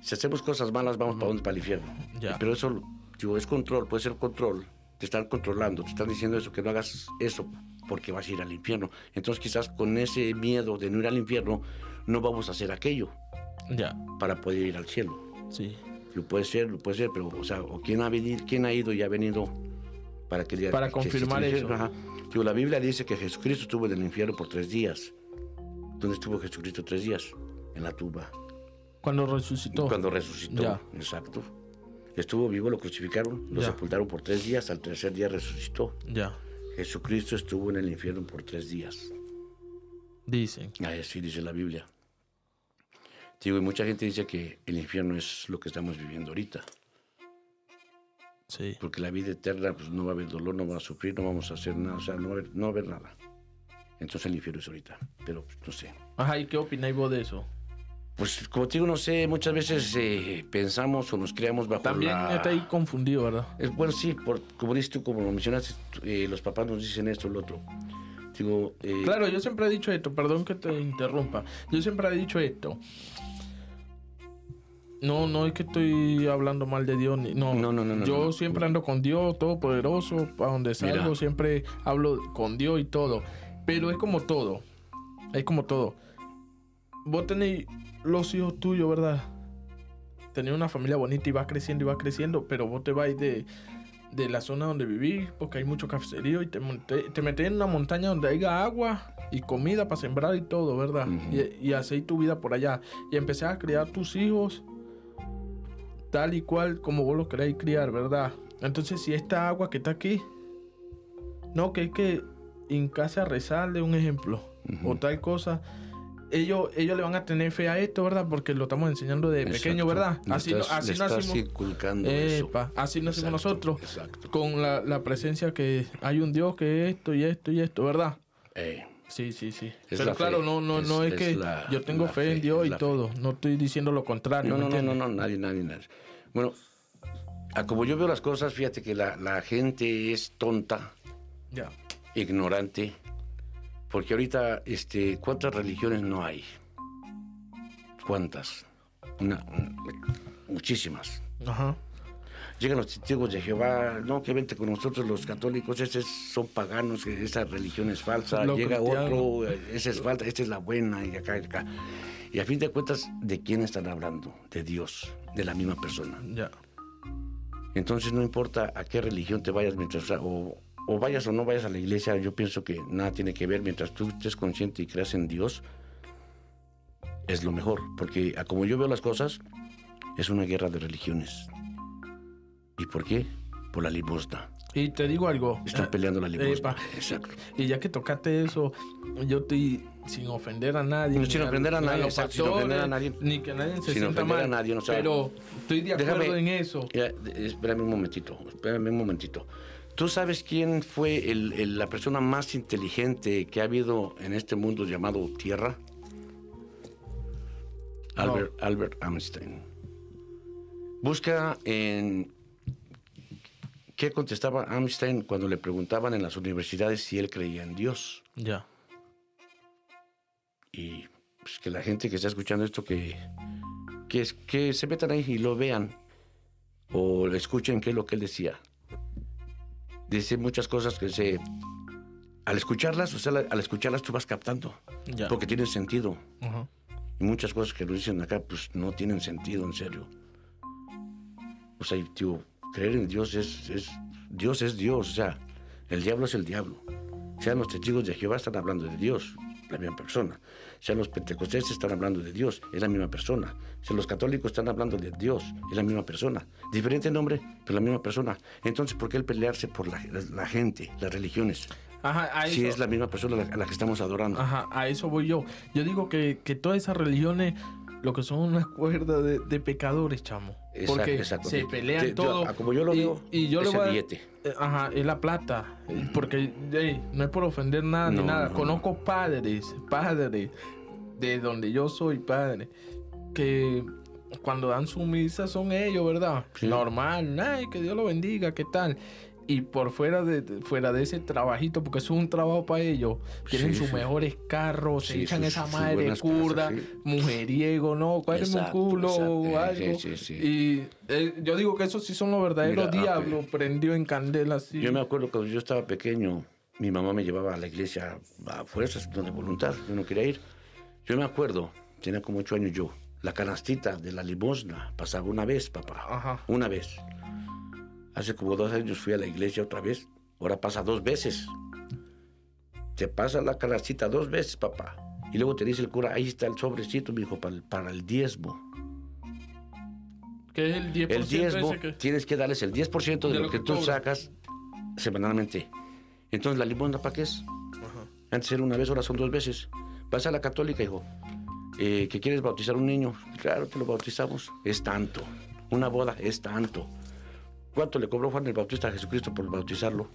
A: Si hacemos cosas malas, vamos para dónde? Para el infierno.
B: Ya.
A: Pero eso, digo, es control, puede ser control. Te están controlando, te están diciendo eso, que no hagas eso porque vas a ir al infierno. Entonces, quizás con ese miedo de no ir al infierno, no vamos a hacer aquello
B: Ya,
A: para poder ir al cielo.
B: sí.
A: Lo puede ser, lo puede ser, pero, o sea, o quién ha venido, quién ha ido y ha venido para que
B: Para
A: que
B: confirmar eso.
A: Ajá. Digo, la Biblia dice que Jesucristo estuvo en el infierno por tres días. ¿Dónde estuvo Jesucristo tres días? En la tumba.
B: Cuando resucitó.
A: Cuando resucitó.
B: Ya.
A: Exacto. Estuvo vivo, lo crucificaron, lo
B: Ya.
A: sepultaron por tres días, al tercer día resucitó.
B: Ya,
A: Jesucristo estuvo en el infierno por tres días.
B: dicen.
A: Así dice la Biblia. Digo, y mucha gente dice que el infierno es lo que estamos viviendo ahorita.
B: Sí.
A: Porque la vida eterna, pues no va a haber dolor, no va a sufrir, no vamos a hacer nada, o sea, no va a haber, no va a haber nada. Entonces el infierno es ahorita, pero pues, no sé.
B: Ajá, ¿y qué opináis vos de eso?
A: Pues como te digo, no sé, muchas veces eh, pensamos o nos creamos bajo
B: También
A: la...
B: está ahí confundido, ¿verdad?
A: Es, bueno, sí, por, como dices tú, como lo mencionaste, eh, los papás nos dicen esto, lo otro. Digo, eh,
B: Claro, yo siempre he dicho esto, perdón que te interrumpa. Yo siempre he dicho esto. No, no es que estoy hablando mal de Dios, ni, no.
A: No, no, no, no,
B: Yo
A: no,
B: siempre ando con Dios, todopoderoso, para donde salgo,
A: Mira.
B: siempre hablo con Dios y todo. Pero es como todo. Es como todo. Vos tenéis los hijos tuyos, ¿verdad? Tenés una familia bonita y vas creciendo y vas creciendo, pero vos te vas de, de la zona donde vivís, porque hay mucho cafecerío y te, te metes en una montaña donde haya agua y comida para sembrar y todo, ¿verdad?
A: Ujú.
B: y, y hacéis tu vida por allá. Y empecé a criar tus hijos tal y cual como vos lo queráis criar, ¿verdad? Entonces, si esta agua que está aquí, no, que es que en casa rezarle un ejemplo o tal cosa. Ellos, ellos le van a tener fe a esto, ¿verdad? Porque lo estamos enseñando de pequeño. ¿verdad? Así,
A: estás-
B: así nacimos.
A: inculcando eso.
B: Epa, así nacimos nosotros.
A: Exacto.
B: Con la, la presencia que hay un Dios que es esto y esto y esto, ¿verdad?
A: Eh,
B: Sí, sí, sí.
A: Es
B: Pero
A: la
B: claro,
A: fe,
B: no, no,
A: es-
B: no es,
A: es
B: que
A: la-
B: yo tengo fe, en Dios y todo. No estoy diciendo lo contrario.
A: no,
B: ¿me
A: no, no, no, no, nadie, nadie, nadie. Bueno, a como yo veo las cosas, fíjate que la, la gente es tonta,
B: Ya.
A: ignorante, porque ahorita, este, ¿cuántas religiones no hay? ¿Cuántas? Una- muchísimas.
B: Ajá.
A: Llegan los testigos de Jehová, no, que vente con nosotros los católicos, esos son paganos, esa religión es falsa.
B: Lo
A: Llega
B: cristiano.
A: otro, eh, esa es falsa, esta es la buena, y acá, y acá. Y a fin de cuentas, ¿de quién están hablando? De Dios, de la misma persona.
B: Ya.
A: Entonces no importa a qué religión te vayas mientras, o o vayas o no vayas a la iglesia, yo pienso que nada tiene que ver. Mientras tú estés consciente y creas en Dios, es lo mejor. Porque a como yo veo las cosas, es una guerra de religiones. ¿Y por qué? Por la limosna.
B: Y te digo algo.
A: Están
B: eh,
A: peleando la limosna. Exacto.
B: Y ya que tocaste eso, yo estoy sin ofender a nadie.
A: No, sin ofender a nadie, exacto, sin ofender a nadie.
B: Ni que nadie se
A: Sin
B: sienta
A: ofender a
B: mal.
A: nadie, no sabe.
B: Pero estoy de acuerdo
A: Déjame-
B: en eso.
A: Ya, espérame un momentito, espérame un momentito. ¿Tú sabes quién fue el- el- la persona más inteligente que ha habido en este mundo llamado Tierra?
B: No.
A: Albert Einstein. Busca en qué contestaba Einstein cuando le preguntaban en las universidades si él creía en Dios.
B: Ya.
A: Y pues, que la gente que está escuchando esto que, que, que se metan ahí y lo vean o escuchen qué es lo que él decía. Dice muchas cosas que se... Al escucharlas, o sea, al escucharlas tú vas captando,
B: Ya.
A: porque tienen sentido.
B: Ajá.
A: Y muchas cosas que nos dicen acá, pues no tienen sentido, en serio. O sea, tío, creer en Dios es, es... Dios es Dios, o sea, el diablo es el diablo. Sean los testigos de Jehová, están hablando de Dios, la misma persona. Sean los pentecostales, están hablando de Dios, es la misma persona. Sean los católicos, están hablando de Dios, es la misma persona. Diferente nombre, pero la misma persona. Entonces, ¿por qué el pelearse por la, la gente, las religiones?
B: Ajá,
A: Si es la misma persona a la, a la que estamos adorando.
B: Ajá, a eso voy yo. Yo digo que, que todas esas religiones lo que son una cuerda de, de pecadores, chamo.
A: Exacto,
B: Porque
A: exacto.
B: se pelean
A: yo-
B: todo.
A: como yo lo
B: y,
A: veo,
B: y yo
A: es
B: le
A: el
B: voy
A: billete.
B: eh, Ajá, es la plata. Porque ey, no es por ofender nada
A: No,
B: ni nada.
A: no,
B: Conozco padres, padres, de donde yo soy padre, que cuando dan su misa son ellos, ¿verdad?
A: Sí.
B: Normal, ay, que Dios lo bendiga, ¿qué tal? Y por fuera de, fuera de ese trabajito, porque eso es un trabajo para ellos, tienen
A: Sí,
B: sus
A: sí.
B: mejores carros, se echan esa madre curda,
A: casas,
B: mujeriego, ¿no? Cuádreme un
A: Exacto,
B: culo o algo.
A: Sí, sí, sí.
B: Y eh, yo digo que esos sí son los verdaderos
A: Mira,
B: diablos, prendió en candela.
A: Yo me acuerdo cuando yo estaba pequeño, mi mamá me llevaba a la iglesia a fuerzas, de voluntad, yo no quería ir. Yo me acuerdo, tenía como ocho años yo, la canastita de la limosna pasaba una vez, papá.
B: Ajá.
A: Una vez. Hace como dos años fui a la iglesia otra vez, ahora pasa dos veces. Te pasa la canastita dos veces, papá. Y luego te dice el cura, ahí está el sobrecito, me dijo, para el, para el diezmo.
B: Que es el 10%
A: El diezmo,
B: que...
A: tienes que darles el 10% de,
B: De
A: lo,
B: lo
A: que,
B: que
A: tú sacas semanalmente. Entonces, ¿la limosna para qué es? Antes era una vez, ahora son dos veces. Vas a la católica, hijo, eh, que quieres bautizar un niño. Claro que lo bautizamos. Es tanto. Una boda es tanto. ¿Cuánto le cobró Juan el Bautista a Jesucristo por bautizarlo?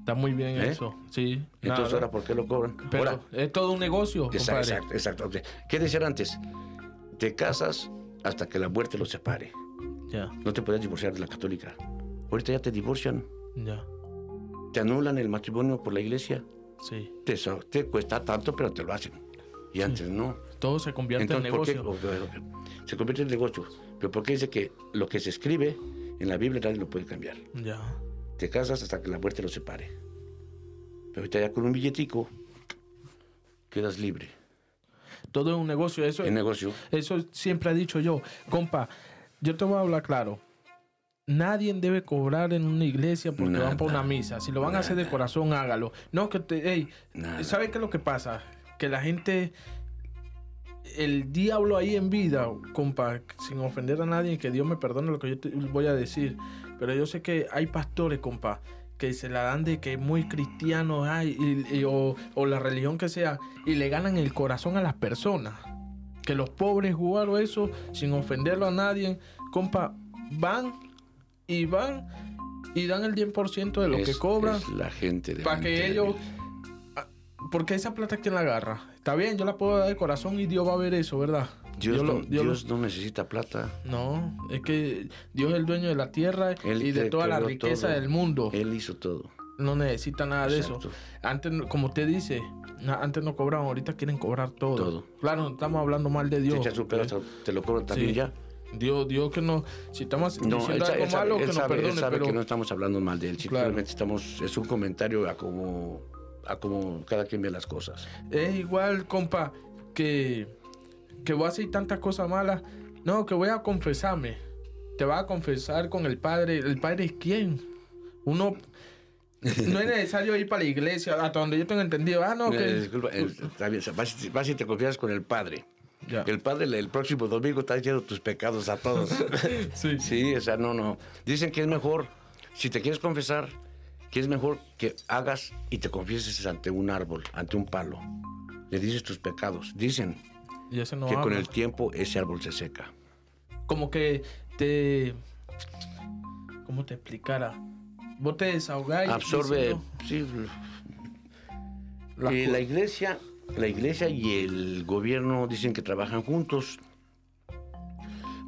B: Está muy bien
A: ¿Eh?
B: eso, sí.
A: Entonces,
B: nada.
A: ¿ahora por qué lo cobran?
B: Pero
A: ahora,
B: es todo un negocio,
A: exacto, exacto, exacto. ¿Qué decían antes? Te casas hasta que la muerte los separe.
B: Ya,
A: No te puedes divorciar de la católica. Ahorita ya te divorcian.
B: ya,
A: te anulan el matrimonio por la iglesia.
B: sí.
A: Te, te cuesta tanto, pero te lo hacen. Y antes no.
B: Todo se convierte
A: Entonces,
B: en
A: ¿por qué?
B: negocio.
A: o- o- Se convierte en negocio. Pero ¿por qué dice que lo que se escribe en la Biblia nadie lo puede cambiar?
B: Ya.
A: Te casas hasta que la muerte los separe. Pero ahorita ya con un billetico quedas libre.
B: Todo es un negocio. Eso,
A: En negocio.
B: eso siempre he dicho yo. Compa, yo te voy a hablar claro. Nadie debe cobrar en una iglesia porque
A: Nada.
B: van por una misa. Si lo van a hacer de corazón, hágalo. No, que te. Ey,
A: Nada.
B: ¿Sabe qué es lo que pasa? Que la gente. El diablo ahí en vida, compa, sin ofender a nadie, que Dios me perdone lo que yo te voy a decir. Pero yo sé que hay pastores, compa, que se la dan de que es muy cristiano ay, y- y- o, o la religión que sea, y le ganan el corazón a las personas. Que los pobres jugaron eso sin ofenderlo a nadie, compa, van y van y dan el 10% de lo que cobran
A: la gente de
B: para que ellos porque esa plata quién la agarra está bien yo la puedo dar de corazón y Dios va a ver eso verdad
A: Dios, no,
B: lo-
A: necesita plata.
B: no es que Dios es el dueño de la tierra
A: Él
B: y de toda la riqueza
A: todo.
B: del mundo
A: Él hizo todo.
B: no necesita nada de eso antes como usted dice antes no cobraban ahorita quieren cobrar todo,
A: Todo.
B: claro no estamos hablando mal de Dios
A: un pedazo, te lo cobran también
B: Sí.
A: ya.
B: Dios Dios que no si estamos
A: No,
B: diciendo algo
A: él sabe,
B: malo
A: él
B: que nos
A: él
B: perdone
A: sabe
B: pero
A: que no estamos hablando mal de él,
B: Claro.
A: simplemente estamos, es un comentario a como, a como cada quien ve las cosas.
B: Es igual, compa, que, que voy a hacer tantas cosas malas. No, que voy a confesarme. Te vas a confesar con el Padre. ¿El Padre es quién? Uno, no es necesario ir para la iglesia, hasta donde yo tengo entendido. Ah, no,
A: Eh,
B: que...
A: disculpa, eh, está bien, vas, vas y te confiesas con el Padre.
B: Ya.
A: El Padre el próximo domingo está diciendo tus pecados a todos.
B: Sí.
A: Sí, o sea, no, no. Dicen que es mejor, si te quieres confesar, que es mejor que hagas y te confieses ante un árbol, ante un palo. Le dices tus pecados. Dicen
B: Y ese no
A: que con el tiempo ese árbol se seca.
B: Como que te... ¿Cómo te explicara? Vos te desahogáis.
A: Absorbe.
B: diciendo
A: Sí,
B: las
A: Eh, la iglesia, la iglesia y el gobierno dicen que trabajan juntos.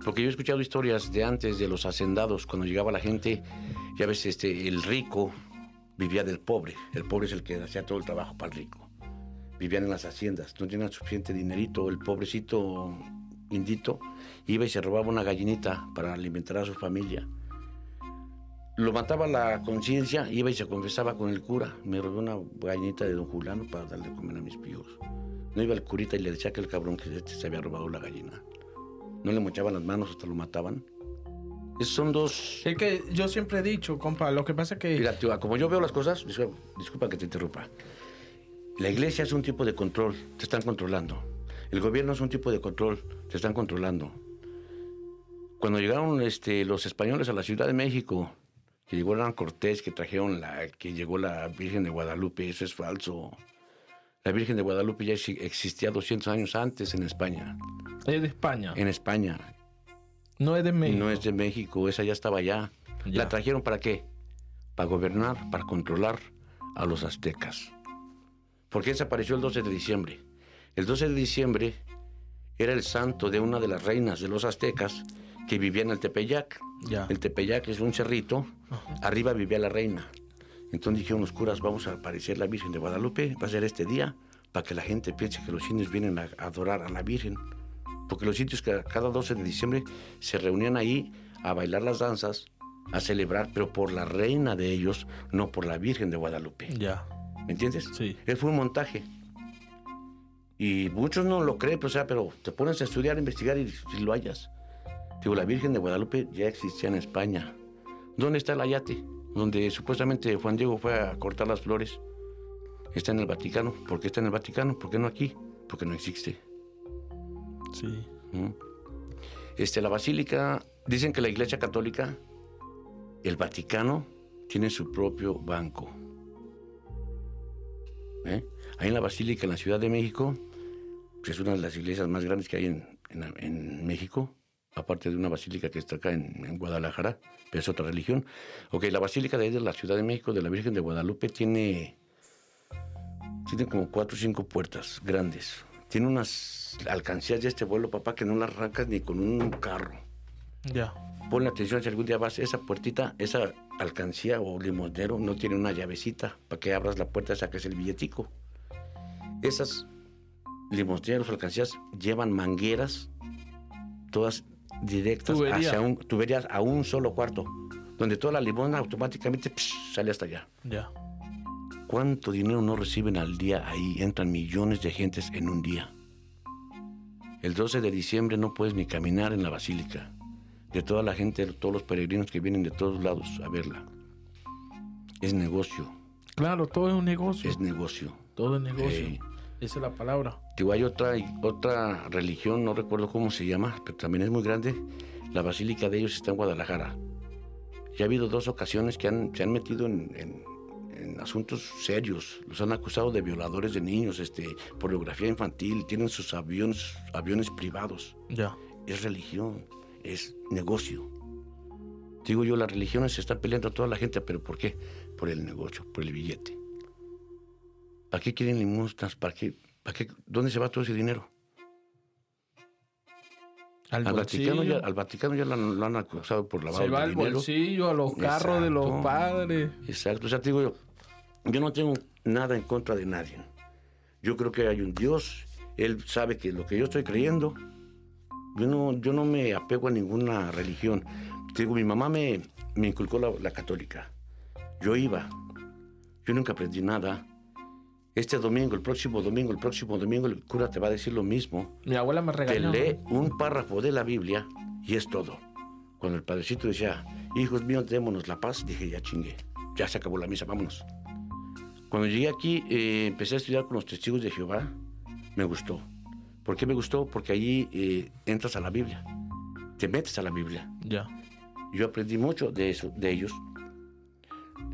A: Porque yo he escuchado historias de antes de los hacendados, cuando llegaba la gente, ya ves, este, el rico vivía del pobre. El pobre es el que hacía todo el trabajo para el rico. Vivían en las haciendas, no tenían suficiente dinerito. El pobrecito indito iba y se robaba una gallinita para alimentar a su familia. Lo mataba la conciencia, iba y se confesaba con el cura. Me robé una gallinita de don Julano para darle a comer a mis pijos. No iba el curita y le decía que el cabrón que este se había robado la gallina. No le mochaban las manos hasta lo mataban. Son dos...
B: Es que yo siempre he dicho, compa, lo que pasa es que...
A: Mira, tío, como yo veo las cosas, disculpa, que te interrumpa. La iglesia es un tipo de control, te están controlando. El gobierno es un tipo de control, te están controlando. Cuando llegaron este, los españoles a la Ciudad de México, que llegó Hernán Cortés, que trajeron la, que llegó la Virgen de Guadalupe, eso es falso. La Virgen de Guadalupe ya exi- existía 200 años antes en España.
B: Es de España.
A: En España,
B: No es de México.
A: no es de México, esa ya estaba allá.
B: Ya.
A: ¿La trajeron para qué? Para gobernar, para controlar a los aztecas. Porque desapareció el 12 de diciembre. El 12 de diciembre era el santo de una de las reinas de los aztecas que vivía en el Tepeyac.
B: Ya.
A: El Tepeyac es un cerrito, arriba vivía la reina. Entonces dijeron los curas, vamos a aparecer la Virgen de Guadalupe, va a ser este día, para que la gente piense que los indios vienen a adorar a la Virgen. Porque los indios que cada 12 de diciembre se reunían ahí a bailar las danzas, a celebrar, pero por la reina de ellos, no por la Virgen de Guadalupe.
B: Ya.
A: ¿Me entiendes?
B: Sí.
A: Él fue un montaje. Y muchos no lo creen, pero, o sea, pero te pones a estudiar, a investigar y, y lo hallas. Digo, la Virgen de Guadalupe ya existía en España. ¿Dónde está el ayate? Donde supuestamente Juan Diego fue a cortar las flores. Está en el Vaticano. ¿Por qué está en el Vaticano? ¿Por qué no aquí? Porque no existe.
B: Sí.
A: Este, la basílica, dicen que la Iglesia Católica, el Vaticano, tiene su propio banco. ¿Eh? Ahí en la Basílica, en la Ciudad de México, que es una de las iglesias más grandes que hay en, México, aparte de una basílica que está acá en, en Guadalajara, pero es otra religión. Ok, la Basílica de ahí de la Ciudad de México, de la Virgen de Guadalupe, tiene, tiene como cuatro o cinco puertas grandes. Tiene unas alcancías de este vuelo, papá, que no las arrancas ni con un carro.
B: Ya.
A: Ponle atención si algún día vas, esa puertita, esa alcancía o limonero no tiene una llavecita para que abras la puerta, saques el billetico. Esas limoneros o alcancías llevan mangueras, todas directas
B: Tubería.
A: hacia un, tuberías a un solo cuarto, donde toda la limona automáticamente psh, sale hasta allá.
B: Ya.
A: ¿Cuánto dinero no reciben al día ahí? Entran millones de gentes en un día. El 12 de diciembre no puedes ni caminar en la basílica. De toda la gente, de todos los peregrinos que vienen de todos lados a verla. Es negocio,
B: Claro, todo es un negocio.
A: es negocio.
B: Todo es negocio. Esa es la palabra.
A: Digo, hay otra, otra religión, no recuerdo cómo se llama, pero también es muy grande. La basílica de ellos está en Guadalajara. Ya ha habido dos ocasiones que han, se han metido en, en- en asuntos serios. Los han acusado de violadores de niños, este, pornografía infantil, tienen sus aviones, aviones privados.
B: Ya.
A: Es religión, es negocio. Digo yo, las religiones se están peleando a toda la gente, pero ¿por qué? Por el negocio, por el billete. ¿Para qué quieren limosnas? ¿Para qué? ¿Para qué? ¿Dónde se va todo ese dinero?
B: Al,
A: Al Vaticano, ya, al Vaticano ya lo han, lo han acusado por lavado
B: Se va
A: de
B: al
A: dinero.
B: bolsillo, a los carros de los padres.
A: Exacto. O sea, te digo yo, yo no tengo nada en contra de nadie. Yo creo que hay un Dios. Él sabe que lo que yo estoy creyendo, yo no, yo no me apego a ninguna religión. Te digo, mi mamá me, me inculcó la, la católica. Yo iba. Yo nunca aprendí nada. Este domingo, el próximo domingo, el próximo domingo, el cura te va a decir lo mismo.
B: Mi abuela me
A: Te
B: regañó.
A: lee un párrafo de la Biblia y es todo. Cuando el padrecito decía, hijos míos, démonos la paz, dije, ya chingué. ya se acabó la misa, vámonos. Cuando llegué aquí, eh, empecé a estudiar con los testigos de Jehová, me gustó. ¿Por qué me gustó? Porque allí eh, entras a la Biblia, te metes a la Biblia.
B: Ya.
A: Yo aprendí mucho de eso, de ellos.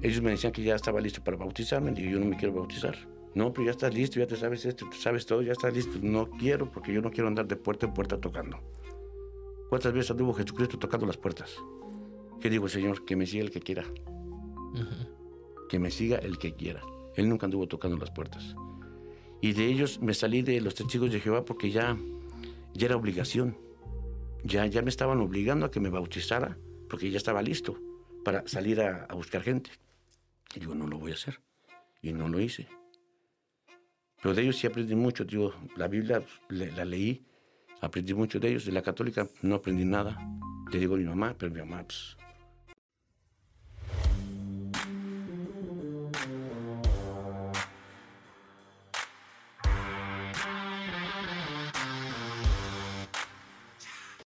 A: Ellos me decían que ya estaba listo para bautizarme, y yo no me quiero bautizar. No, pero ya estás listo, ya te sabes esto, te sabes todo, ya estás listo. No quiero, porque yo no quiero andar de puerta en puerta tocando. ¿Cuántas veces anduvo Jesucristo tocando las puertas? ¿Qué digo, Señor? Que me siga el que quiera. Que me siga el que quiera. Él nunca anduvo tocando las puertas. Y de ellos me salí de los testigos de Jehová porque ya, ya era obligación. Ya, ya me estaban obligando a que me bautizara porque ya estaba listo para salir a, buscar gente. Y digo, no lo voy a hacer. Y no lo hice. Pero de ellos sí aprendí mucho. Digo, la Biblia la leí, aprendí mucho de ellos. De la católica no aprendí nada. Le digo a mi mamá, pero mi mamá, pues,